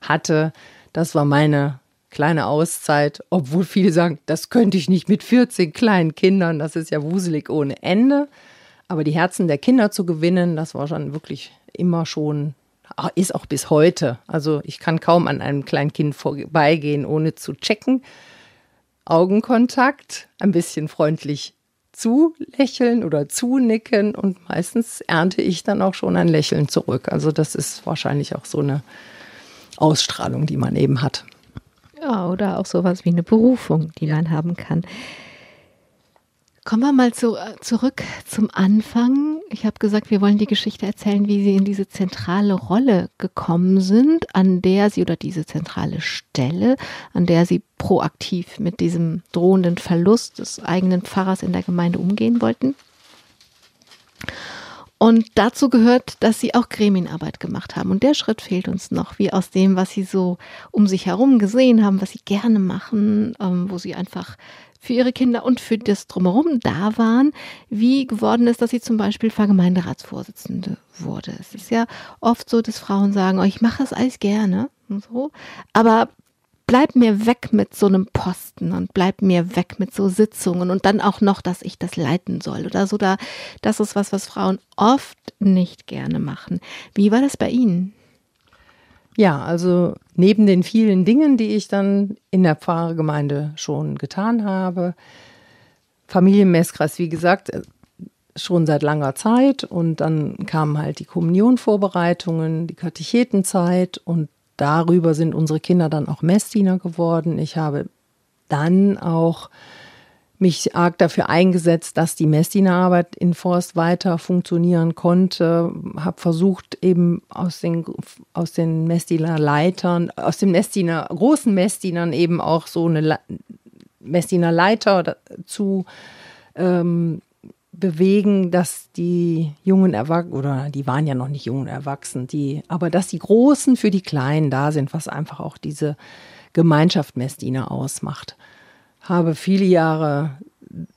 hatte. Das war meine kleine Auszeit, obwohl viele sagen, das könnte ich nicht mit 14 kleinen Kindern, das ist ja wuselig ohne Ende. Aber die Herzen der Kinder zu gewinnen, das war schon wirklich immer schon, ist auch bis heute. Also ich kann kaum an einem kleinen Kind vorbeigehen, ohne zu checken. Augenkontakt, ein bisschen freundlich zulächeln oder zunicken und meistens ernte ich dann auch schon ein Lächeln zurück. Also das ist wahrscheinlich auch so eine Ausstrahlung, die man eben hat. Ja, oder auch sowas wie eine Berufung, die man haben kann. Kommen wir mal zu, äh, zurück zum Anfang. Ich habe gesagt, wir wollen die Geschichte erzählen, wie Sie in diese zentrale Rolle gekommen sind, an der Sie oder diese zentrale Stelle, an der Sie proaktiv mit diesem drohenden Verlust des eigenen Pfarrers in der Gemeinde umgehen wollten. Und dazu gehört, dass sie auch Gremienarbeit gemacht haben. Und der Schritt fehlt uns noch, wie aus dem, was sie so um sich herum gesehen haben, was sie gerne machen, ähm, wo sie einfach für ihre Kinder und für das Drumherum da waren, wie geworden ist, dass sie zum Beispiel Vergemeinderatsvorsitzende wurde. Es ist ja oft so, dass Frauen sagen, oh, ich mache das alles gerne so, aber bleib mir weg mit so einem Posten und bleib mir weg mit so Sitzungen und dann auch noch, dass ich das leiten soll oder so. Da, das ist was, was Frauen oft nicht gerne machen. Wie war das bei Ihnen? Ja, also neben den vielen Dingen, die ich dann in der Pfarrgemeinde schon getan habe, Familienmesskreis, wie gesagt, äh, schon seit langer Zeit und dann kamen halt die Kommunionvorbereitungen, die Katechetenzeit und darüber sind unsere Kinder dann auch Messdiener geworden. Ich habe dann auch mich arg dafür eingesetzt, dass die Messdienerarbeit in Forst weiter funktionieren konnte. Habe versucht, eben aus den, aus den Messdienerleitern, aus den Messdiener, großen Messdienern eben auch so eine Messdienerleiter zu ähm, bewegen, dass die jungen Erwachsenen, oder die waren ja noch nicht jung und erwachsen, die, aber dass die Großen für die Kleinen da sind, was einfach auch diese Gemeinschaft Messdiener ausmacht habe viele Jahre,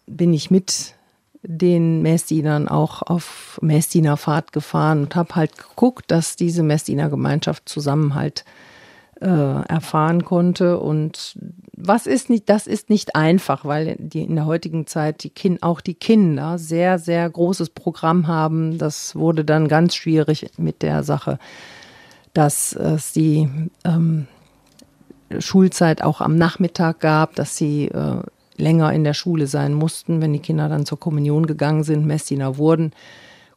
bin ich mit den Messdienern auch auf Messdienerfahrt gefahren und habe halt geguckt, dass diese Messdienergemeinschaft Zusammenhalt äh, erfahren konnte. Und was ist nicht, das ist nicht einfach, weil die in der heutigen Zeit die kind, auch die Kinder sehr, sehr großes Programm haben. Das wurde dann ganz schwierig mit der Sache, dass es die ähm, Schulzeit auch am Nachmittag gab, dass sie äh, länger in der Schule sein mussten, wenn die Kinder dann zur Kommunion gegangen sind, Messdiener wurden,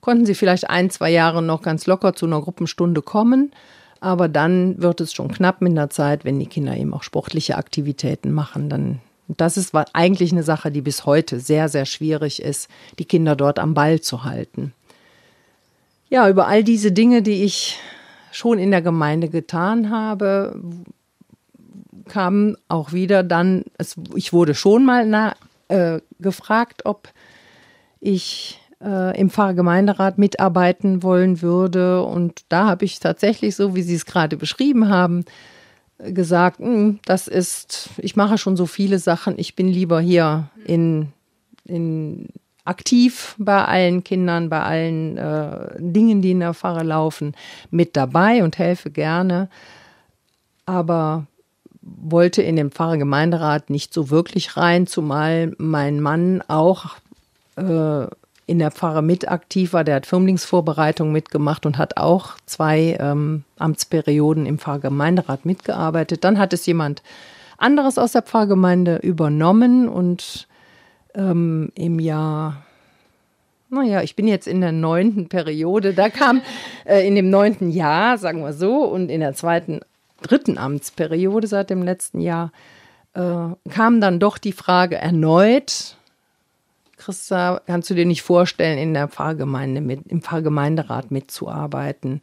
konnten sie vielleicht ein, zwei Jahre noch ganz locker zu einer Gruppenstunde kommen. Aber dann wird es schon knapp mit der Zeit, wenn die Kinder eben auch sportliche Aktivitäten machen. Dann, das ist eigentlich eine Sache, die bis heute sehr, sehr schwierig ist, die Kinder dort am Ball zu halten. Ja, über all diese Dinge, die ich schon in der Gemeinde getan habe, kam auch wieder dann, es, ich wurde schon mal na, äh, gefragt, ob ich äh, im Pfarrgemeinderat mitarbeiten wollen würde. Und da habe ich tatsächlich, so wie Sie es gerade beschrieben haben, gesagt, hm, das ist, ich mache schon so viele Sachen, ich bin lieber hier in, in aktiv bei allen Kindern, bei allen äh, Dingen, die in der Pfarre laufen, mit dabei und helfe gerne. Aber wollte in den Pfarrgemeinderat nicht so wirklich rein, zumal mein Mann auch äh, in der Pfarre mit aktiv war. Der hat Firmlingsvorbereitung mitgemacht und hat auch zwei ähm, Amtsperioden im Pfarrgemeinderat mitgearbeitet. Dann hat es jemand anderes aus der Pfarrgemeinde übernommen und ähm, im Jahr naja, ich bin jetzt in der neunten Periode. Da kam äh, in dem neunten Jahr, sagen wir so, und in der zweiten dritten Amtsperiode seit dem letzten Jahr äh, kam dann doch die Frage erneut, Christa, kannst du dir nicht vorstellen, in der Pfarrgemeinde mit, im Pfarrgemeinderat mitzuarbeiten?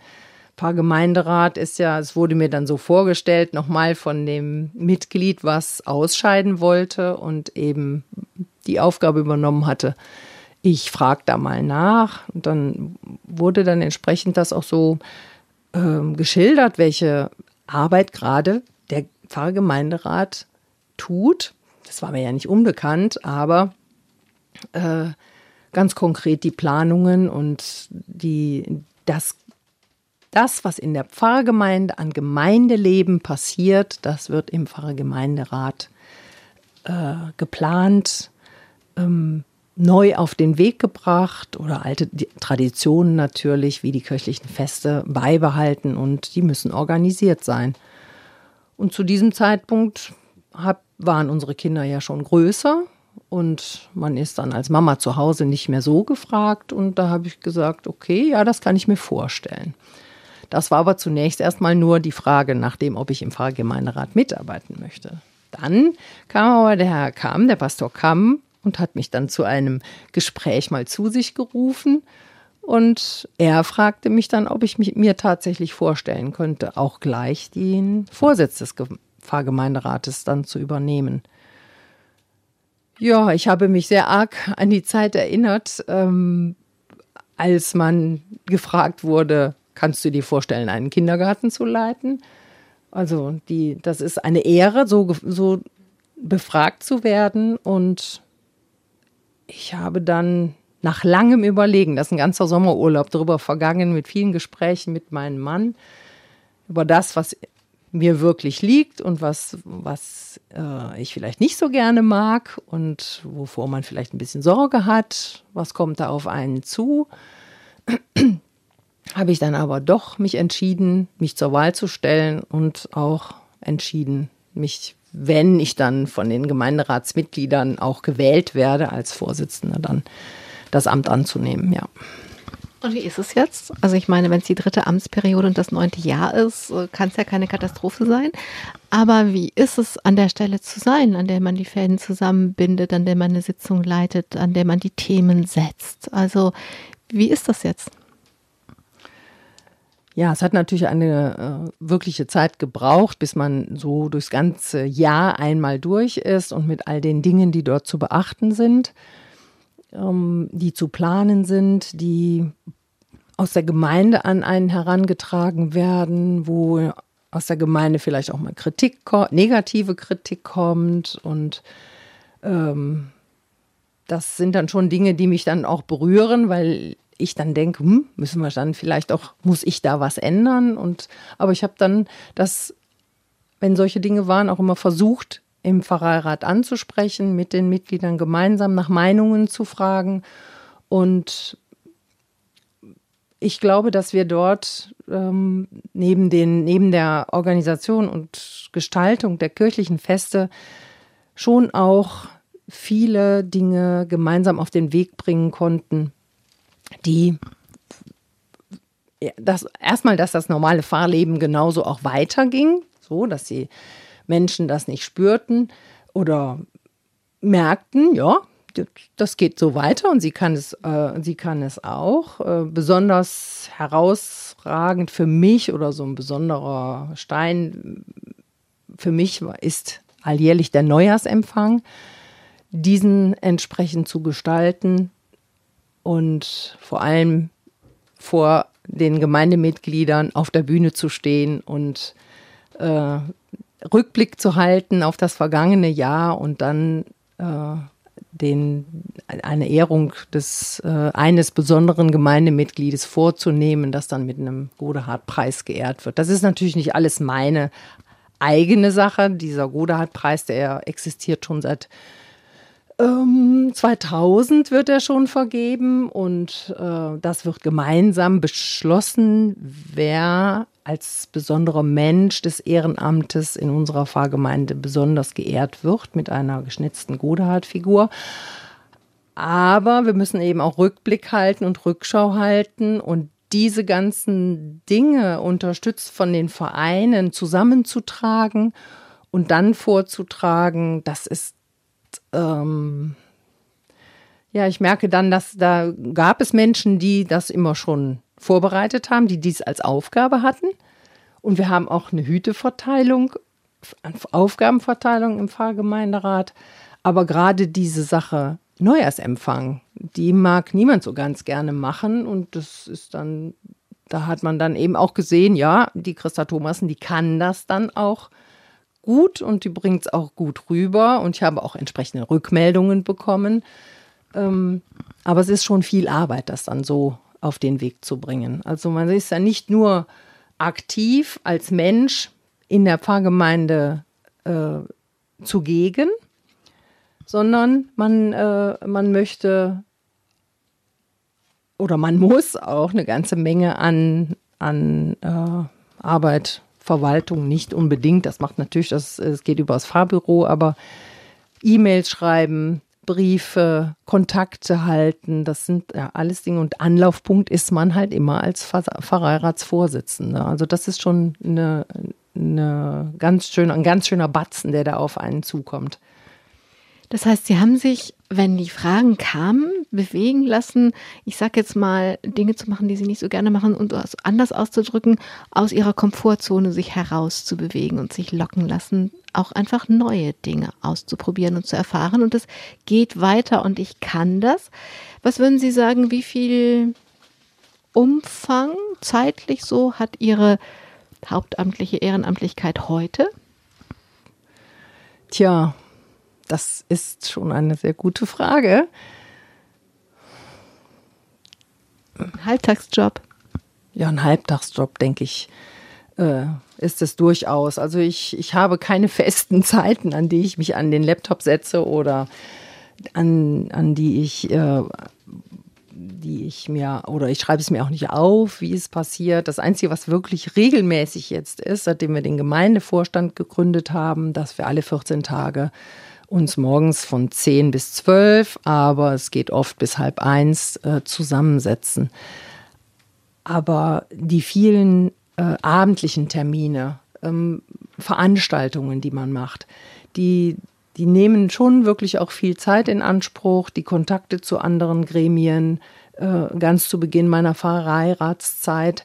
Pfarrgemeinderat ist ja, es wurde mir dann so vorgestellt, nochmal von dem Mitglied, was ausscheiden wollte und eben die Aufgabe übernommen hatte. Ich frage da mal nach und dann wurde dann entsprechend das auch so äh, geschildert, welche Arbeit gerade der Pfarrgemeinderat tut. Das war mir ja nicht unbekannt, aber äh, ganz konkret die Planungen und die, das, das, was in der Pfarrgemeinde an Gemeindeleben passiert, das wird im Pfarrgemeinderat äh, geplant. Ähm, neu auf den Weg gebracht oder alte Traditionen natürlich, wie die kirchlichen Feste, beibehalten und die müssen organisiert sein. Und zu diesem Zeitpunkt hab, waren unsere Kinder ja schon größer und man ist dann als Mama zu Hause nicht mehr so gefragt und da habe ich gesagt, okay, ja, das kann ich mir vorstellen. Das war aber zunächst erstmal nur die Frage nach dem, ob ich im Pfarrgemeinderat mitarbeiten möchte. Dann kam aber der Herr Kamm, der Pastor Kamm, und hat mich dann zu einem Gespräch mal zu sich gerufen. Und er fragte mich dann, ob ich mich, mir tatsächlich vorstellen könnte, auch gleich den Vorsitz des Pfarrgemeinderates dann zu übernehmen. Ja, ich habe mich sehr arg an die Zeit erinnert, ähm, als man gefragt wurde, kannst du dir vorstellen, einen Kindergarten zu leiten? Also die, das ist eine Ehre, so, so befragt zu werden. Und ich habe dann nach langem Überlegen, das ist ein ganzer Sommerurlaub darüber vergangen, mit vielen Gesprächen mit meinem Mann, über das, was mir wirklich liegt und was, was äh, ich vielleicht nicht so gerne mag und wovor man vielleicht ein bisschen Sorge hat, was kommt da auf einen zu, habe ich dann aber doch mich entschieden, mich zur Wahl zu stellen und auch entschieden, mich, wenn ich dann von den Gemeinderatsmitgliedern auch gewählt werde, als Vorsitzender dann das Amt anzunehmen, ja. Und wie ist es jetzt? Also ich meine, wenn es die dritte Amtsperiode und das neunte Jahr ist, äh, kann es ja keine Katastrophe sein. Aber wie ist es, an der Stelle zu sein, an der man die Fäden zusammenbindet, an der man eine Sitzung leitet, an der man die Themen setzt? Also wie ist das jetzt? Ja, es hat natürlich eine äh, wirkliche Zeit gebraucht, bis man so durchs ganze Jahr einmal durch ist und mit all den Dingen, die dort zu beachten sind ähm, die zu planen sind, die aus der Gemeinde an einen herangetragen werden, wo aus der Gemeinde vielleicht auch mal Kritik, negative Kritik kommt und ähm, das sind dann schon Dinge, die mich dann auch berühren, weil ich dann denke, hm, müssen wir dann vielleicht auch, muss ich da was ändern? Und aber ich habe dann das, wenn solche Dinge waren, auch immer versucht, im Pfarreirat anzusprechen, mit den Mitgliedern gemeinsam nach Meinungen zu fragen. Und ich glaube, dass wir dort ähm, neben, den, neben der Organisation und Gestaltung der kirchlichen Feste schon auch viele Dinge gemeinsam auf den Weg bringen konnten, die das erstmal, dass das normale Fahrleben genauso auch weiterging, so dass sie Menschen das nicht spürten oder merkten, ja, das geht so weiter und sie kann es, äh, sie kann es auch. Äh, besonders herausragend für mich oder so ein besonderer Stein für mich ist alljährlich der Neujahrsempfang, diesen entsprechend zu gestalten und vor allem vor den Gemeindemitgliedern auf der Bühne zu stehen und äh, Rückblick zu halten auf das vergangene Jahr und dann äh, den, eine Ehrung des, äh, eines besonderen Gemeindemitgliedes vorzunehmen, das dann mit einem Godehard-Preis geehrt wird. Das ist natürlich nicht alles meine eigene Sache. Dieser Godehard-Preis, der existiert schon seit ähm, 2000 wird er schon vergeben und äh, das wird gemeinsam beschlossen, wer als besonderer Mensch des Ehrenamtes in unserer Pfarrgemeinde besonders geehrt wird mit einer geschnitzten Godehard-Figur. Aber wir müssen eben auch Rückblick halten und Rückschau halten und diese ganzen Dinge unterstützt von den Vereinen zusammenzutragen und dann vorzutragen, das ist ähm, ja, ich merke dann, dass da gab es Menschen, die das immer schon vorbereitet haben, die dies als Aufgabe hatten. Und wir haben auch eine Hüteverteilung, Aufgabenverteilung im Pfarrgemeinderat. Aber gerade diese Sache Neujahrsempfang, die mag niemand so ganz gerne machen. Und das ist dann, da hat man dann eben auch gesehen, ja, die Christa Thomassen, die kann das dann auch gut und die bringt es auch gut rüber. Und ich habe auch entsprechende Rückmeldungen bekommen. Ähm, aber es ist schon viel Arbeit, das dann so auf den Weg zu bringen. Also man ist ja nicht nur aktiv als Mensch in der Pfarrgemeinde äh, zugegen, sondern man, äh, man möchte oder man muss auch eine ganze Menge an, an äh, Arbeit, Verwaltung, nicht unbedingt, das macht natürlich, das, es geht über das Fahrbüro, aber E-Mails schreiben, Briefe, Kontakte halten, das sind ja alles Dinge. Und Anlaufpunkt ist man halt immer als Pfarreiratsvorsitzender. Also das ist schon eine, eine ganz schön, ein ganz schöner Batzen, der da auf einen zukommt. Das heißt, Sie haben sich, wenn die Fragen kamen, bewegen lassen, ich sage jetzt mal, Dinge zu machen, die Sie nicht so gerne machen und anders auszudrücken, aus Ihrer Komfortzone sich herauszubewegen und sich locken lassen, auch einfach neue Dinge auszuprobieren und zu erfahren. Und es geht weiter und ich kann das. Was würden Sie sagen, wie viel Umfang zeitlich so hat Ihre hauptamtliche Ehrenamtlichkeit heute? Tja, das ist schon eine sehr gute Frage. Ein Halbtagsjob. Ja, ein Halbtagsjob, denke ich. äh, ist es durchaus. Also ich, ich habe keine festen Zeiten, an die ich mich an den Laptop setze oder an, an die ich äh, die ich mir, oder ich schreibe es mir auch nicht auf, wie es passiert. Das Einzige, was wirklich regelmäßig jetzt ist, seitdem wir den Gemeindevorstand gegründet haben, dass wir alle 14 Tage uns morgens von 10 bis 12, aber es geht oft bis halb eins äh, zusammensetzen. Aber die vielen äh, abendlichen Termine, ähm, Veranstaltungen, die man macht, die, die nehmen schon wirklich auch viel Zeit in Anspruch, die Kontakte zu anderen Gremien. Äh, ganz zu Beginn meiner Pfarreiratszeit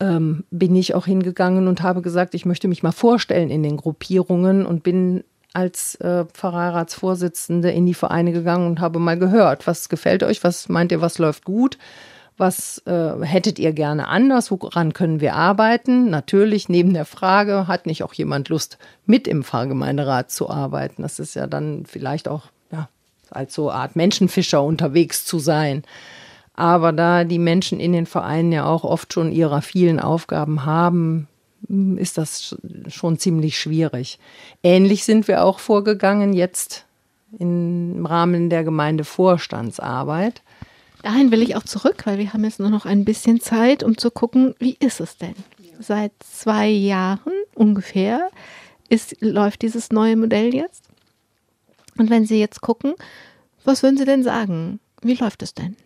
ähm, bin ich auch hingegangen und habe gesagt, ich möchte mich mal vorstellen in den Gruppierungen und bin als äh, Pfarreiratsvorsitzende in die Vereine gegangen und habe mal gehört, was gefällt euch, was meint ihr, was läuft gut, was äh, hättet ihr gerne anders? Woran können wir arbeiten? Natürlich neben der Frage, hat nicht auch jemand Lust, mit im Pfarrgemeinderat zu arbeiten? Das ist ja dann vielleicht auch ja, als so Art Menschenfischer unterwegs zu sein. Aber da die Menschen in den Vereinen ja auch oft schon ihre vielen Aufgaben haben, ist das schon ziemlich schwierig. Ähnlich sind wir auch vorgegangen jetzt im Rahmen der Gemeindevorstandsarbeit. Dahin will ich auch zurück, weil wir haben jetzt nur noch ein bisschen Zeit, um zu gucken, wie ist es denn? Seit zwei Jahren ungefähr ist, läuft dieses neue Modell jetzt. Und wenn Sie jetzt gucken, was würden Sie denn sagen? Wie läuft es denn?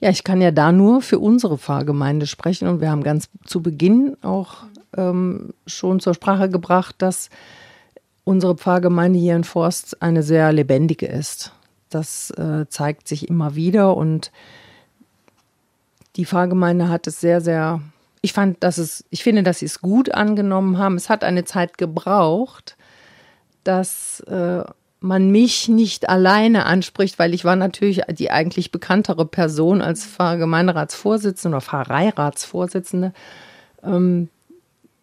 Ja, ich kann ja da nur für unsere Pfarrgemeinde sprechen und wir haben ganz zu Beginn auch ähm, schon zur Sprache gebracht, dass unsere Pfarrgemeinde hier in Forst eine sehr lebendige ist. Das äh, zeigt sich immer wieder und die Pfarrgemeinde hat es sehr, sehr, ich fand, dass es, ich finde, dass sie es gut angenommen haben. Es hat eine Zeit gebraucht, dass äh, man mich nicht alleine anspricht, weil ich war natürlich die eigentlich bekanntere Person als Pfarrgemeinderatsvorsitzende oder Pfarreiratsvorsitzende. Ähm,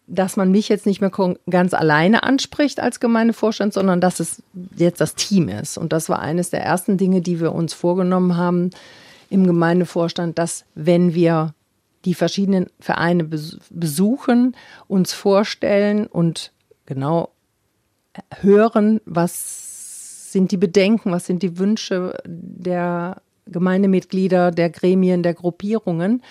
dass man mich jetzt nicht mehr ganz alleine anspricht als Gemeindevorstand, sondern dass es jetzt das Team ist. Und das war eines der ersten Dinge, die wir uns vorgenommen haben im Gemeindevorstand, dass wenn wir die verschiedenen Vereine besuchen, uns vorstellen und genau hören, was sind die Bedenken, was sind die Wünsche der Gemeindemitglieder, der Gremien, der Gruppierungen,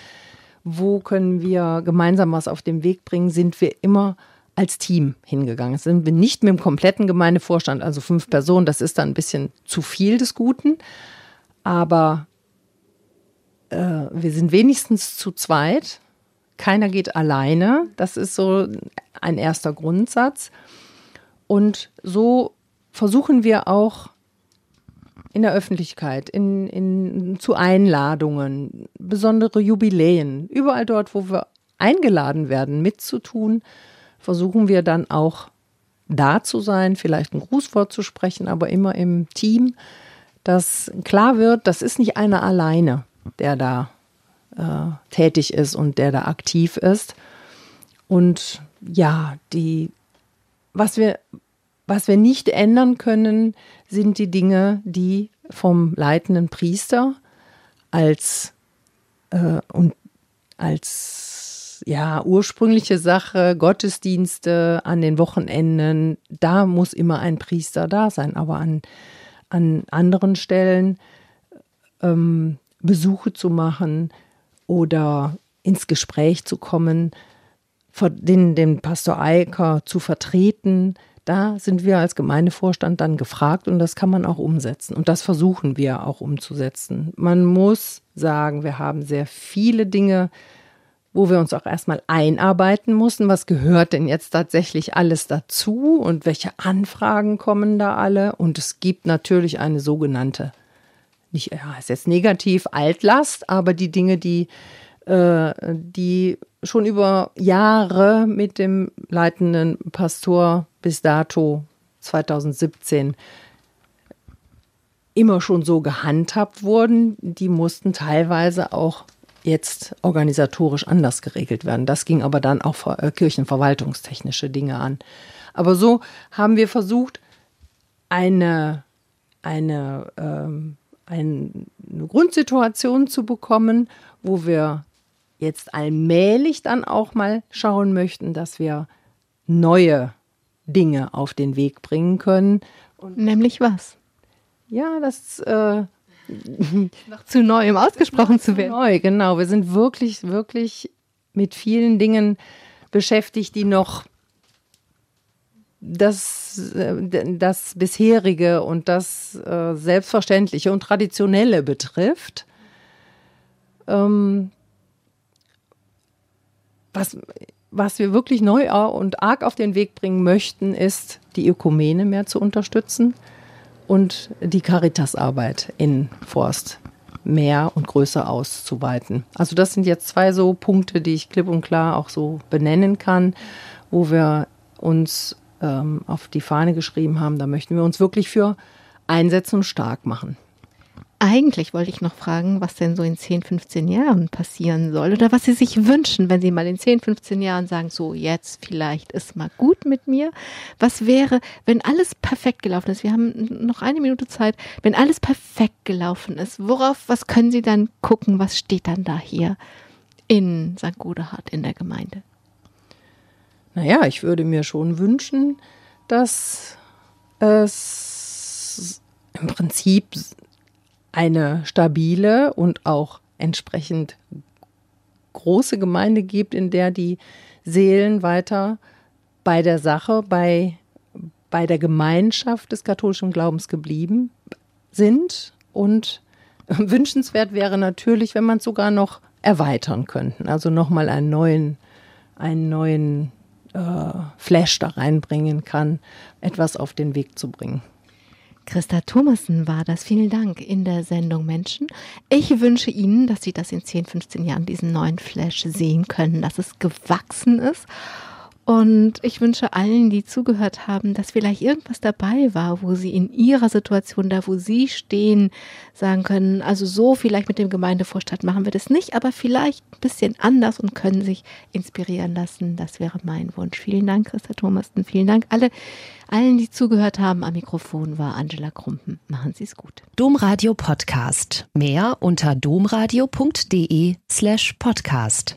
wo können wir gemeinsam was auf den Weg bringen, sind wir immer als Team hingegangen. Sind wir nicht mit dem kompletten Gemeindevorstand, also fünf Personen, das ist dann ein bisschen zu viel des Guten, aber äh, wir sind wenigstens zu zweit. Keiner geht alleine. Das ist so ein erster Grundsatz. Und so versuchen wir auch in der Öffentlichkeit, in, in, zu Einladungen, besondere Jubiläen, überall dort, wo wir eingeladen werden, mitzutun, versuchen wir dann auch da zu sein, vielleicht ein Grußwort zu sprechen, aber immer im Team, dass klar wird, das ist nicht einer alleine, der da äh, tätig ist und der da aktiv ist. Und ja, die, was wir, was wir nicht ändern können, sind die Dinge, die vom leitenden Priester als äh, und als ja ursprüngliche Sache Gottesdienste an den Wochenenden, da muss immer ein Priester da sein, aber an an anderen Stellen ähm, Besuche zu machen oder ins Gespräch zu kommen, den, den Pastor Eiker zu vertreten. Da sind wir als Gemeindevorstand dann gefragt und das kann man auch umsetzen. Und das versuchen wir auch umzusetzen. Man muss sagen, wir haben sehr viele Dinge, wo wir uns auch erstmal einarbeiten mussten. Was gehört denn jetzt tatsächlich alles dazu und welche Anfragen kommen da alle? Und es gibt natürlich eine sogenannte, nicht, ja, ist jetzt negativ, Altlast, aber die Dinge, die äh, die schon über Jahre mit dem leitenden Pastor bis dato 2017 immer schon so gehandhabt wurden, die mussten teilweise auch jetzt organisatorisch anders geregelt werden. Das ging aber dann auch äh, kirchenverwaltungstechnische Dinge an. Aber so haben wir versucht, eine, eine, ähm, eine Grundsituation zu bekommen, wo wir jetzt allmählich dann auch mal schauen möchten, dass wir neue Dinge auf den Weg bringen können. Und Nämlich was? Ja, das äh, noch zu neu, um ausgesprochen zu werden. Neu, genau. Wir sind wirklich, wirklich mit vielen Dingen beschäftigt, die noch das, äh, das bisherige und das äh, selbstverständliche und traditionelle betrifft. Ähm, was, was wir wirklich neu und arg auf den Weg bringen möchten, ist, die Ökumene mehr zu unterstützen und die Caritasarbeit in Forst mehr und größer auszuweiten. Also das sind jetzt zwei so Punkte, die ich klipp und klar auch so benennen kann, wo wir uns ähm, auf die Fahne geschrieben haben. Da möchten wir uns wirklich für einsetzen und stark machen. Eigentlich wollte ich noch fragen, was denn so in 10, 15 Jahren passieren soll oder was Sie sich wünschen, wenn Sie mal in 10, 15 Jahren sagen, so jetzt vielleicht ist mal gut mit mir. Was wäre, wenn alles perfekt gelaufen ist? Wir haben noch eine Minute Zeit. Wenn alles perfekt gelaufen ist, worauf, was können Sie dann gucken? Was steht dann da hier in St. Godehard in der Gemeinde? Naja, ich würde mir schon wünschen, dass es im Prinzip eine stabile und auch entsprechend große Gemeinde gibt, in der die Seelen weiter bei der Sache, bei, bei der Gemeinschaft des katholischen Glaubens geblieben sind. Und wünschenswert wäre natürlich, wenn man es sogar noch erweitern könnte. Also nochmal einen neuen, einen neuen äh, Flash da reinbringen kann, etwas auf den Weg zu bringen. Christa Thomassen war das. Vielen Dank in der Sendung Menschen. Ich wünsche Ihnen, dass Sie das in 10, 15 Jahren, diesen neuen Flash sehen können, dass es gewachsen ist und ich wünsche allen, die zugehört haben, dass vielleicht irgendwas dabei war, wo sie in ihrer Situation, da wo sie stehen, sagen können, also so vielleicht mit dem Gemeindevorstand machen wir das nicht, aber vielleicht ein bisschen anders und können sich inspirieren lassen. Das wäre mein Wunsch. Vielen Dank, Christa Thomasten. Vielen Dank alle, allen, die zugehört haben. Am Mikrofon war Angela Krumpen. Machen Sie es gut. Domradio Podcast. Mehr unter domradio.de slash podcast.